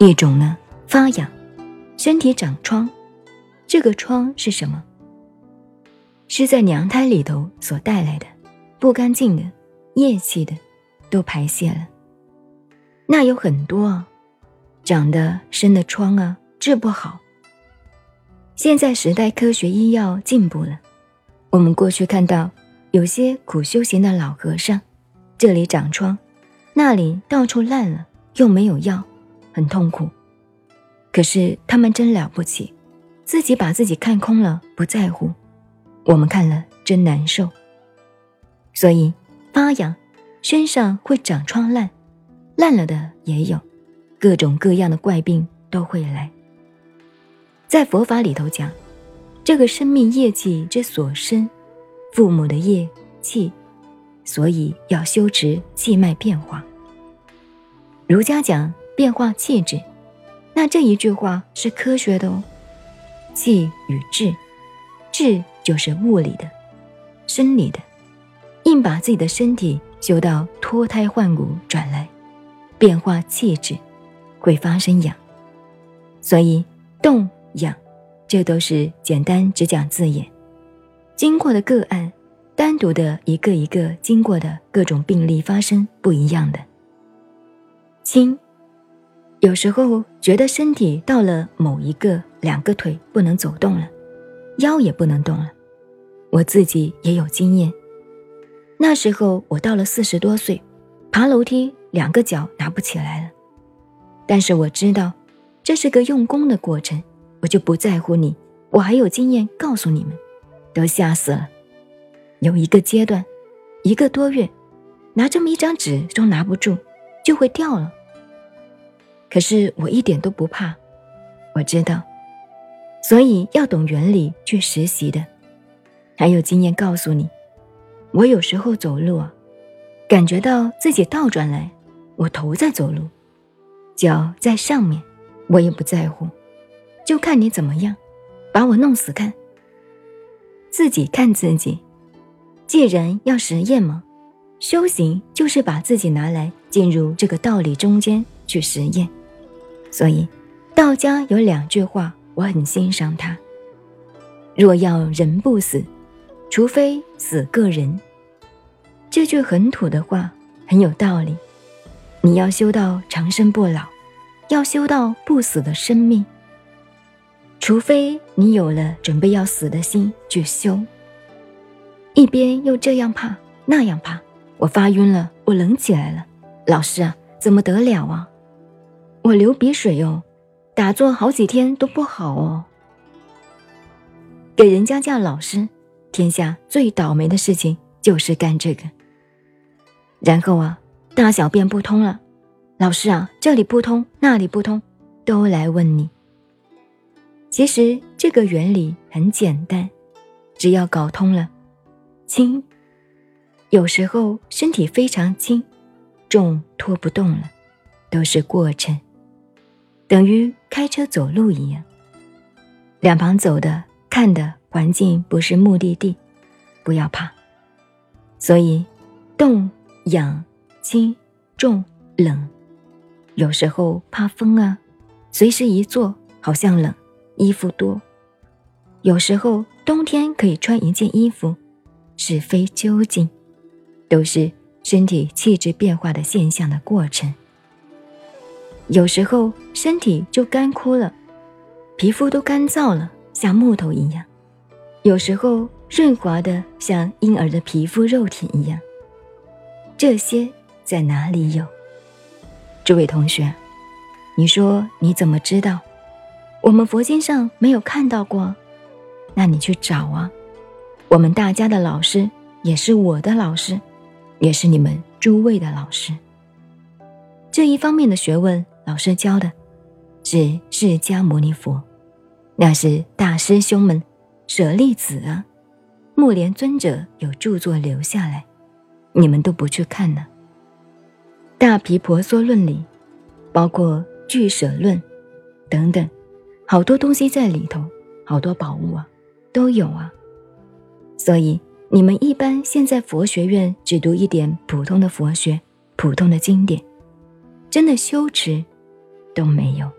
一种呢发痒，身体长疮，这个疮是什么？是在娘胎里头所带来的不干净的液气的，都排泄了。那有很多啊，长得生的疮啊，治不好。现在时代科学医药进步了，我们过去看到有些苦修行的老和尚，这里长疮，那里到处烂了，又没有药，很痛苦。可是他们真了不起，自己把自己看空了，不在乎。我们看了真难受。所以发痒，身上会长疮烂。烂了的也有，各种各样的怪病都会来。在佛法里头讲，这个生命业气之所生，父母的业气，所以要修持气脉变化。儒家讲变化气质，那这一句话是科学的哦。气与志，志就是物理的、生理的，硬把自己的身体修到脱胎换骨转来。变化气质，会发生痒，所以动痒，这都是简单只讲字眼。经过的个案，单独的一个一个经过的各种病例发生不一样的。轻，有时候觉得身体到了某一个两个腿不能走动了，腰也不能动了，我自己也有经验。那时候我到了四十多岁，爬楼梯。两个脚拿不起来了，但是我知道这是个用功的过程，我就不在乎你。我还有经验告诉你们，都吓死了。有一个阶段，一个多月，拿这么一张纸都拿不住，就会掉了。可是我一点都不怕，我知道，所以要懂原理去实习的。还有经验告诉你，我有时候走路啊，感觉到自己倒转来。我头在走路，脚在上面，我也不在乎，就看你怎么样，把我弄死看。自己看自己，既然要实验嘛，修行就是把自己拿来进入这个道理中间去实验。所以，道家有两句话，我很欣赏他：若要人不死，除非死个人。这句很土的话，很有道理。你要修到长生不老，要修到不死的生命。除非你有了准备要死的心去修。一边又这样怕那样怕，我发晕了，我冷起来了。老师啊，怎么得了啊？我流鼻水哦，打坐好几天都不好哦。给人家叫老师，天下最倒霉的事情就是干这个。然后啊。大小便不通了，老师啊，这里不通，那里不通，都来问你。其实这个原理很简单，只要搞通了，轻，有时候身体非常轻，重拖不动了，都是过程，等于开车走路一样，两旁走的看的环境不是目的地，不要怕。所以动养。轻、重、冷，有时候怕风啊，随时一坐好像冷，衣服多。有时候冬天可以穿一件衣服，是非究竟，都是身体气质变化的现象的过程。有时候身体就干枯了，皮肤都干燥了，像木头一样；有时候润滑的像婴儿的皮肤肉体一样。这些。在哪里有？这位同学，你说你怎么知道？我们佛经上没有看到过，那你去找啊。我们大家的老师也是我的老师，也是你们诸位的老师。这一方面的学问，老师教的是释迦牟尼佛，那是大师兄们舍利子啊，木莲尊者有著作留下来，你们都不去看呢。大毗婆娑论里，包括俱舍论等等，好多东西在里头，好多宝物啊，都有啊。所以你们一般现在佛学院只读一点普通的佛学、普通的经典，真的修持，都没有。